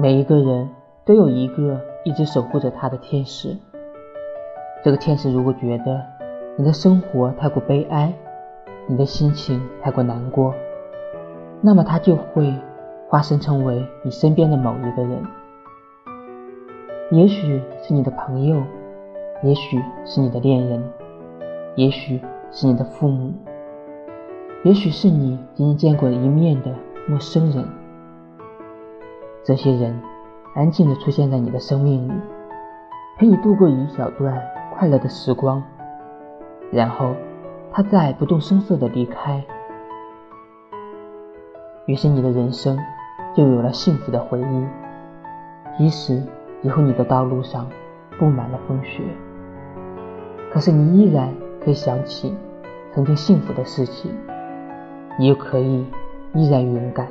每一个人都有一个一直守护着他的天使。这个天使如果觉得你的生活太过悲哀，你的心情太过难过，那么他就会化身成为你身边的某一个人。也许是你的朋友，也许是你的恋人，也许是你的父母，也许是你仅仅见过一面的陌生人。这些人安静地出现在你的生命里，陪你度过一小段快乐的时光，然后他再不动声色地离开。于是你的人生就有了幸福的回忆，即使。以后你的道路上布满了风雪，可是你依然可以想起曾经幸福的事情，你又可以依然勇敢。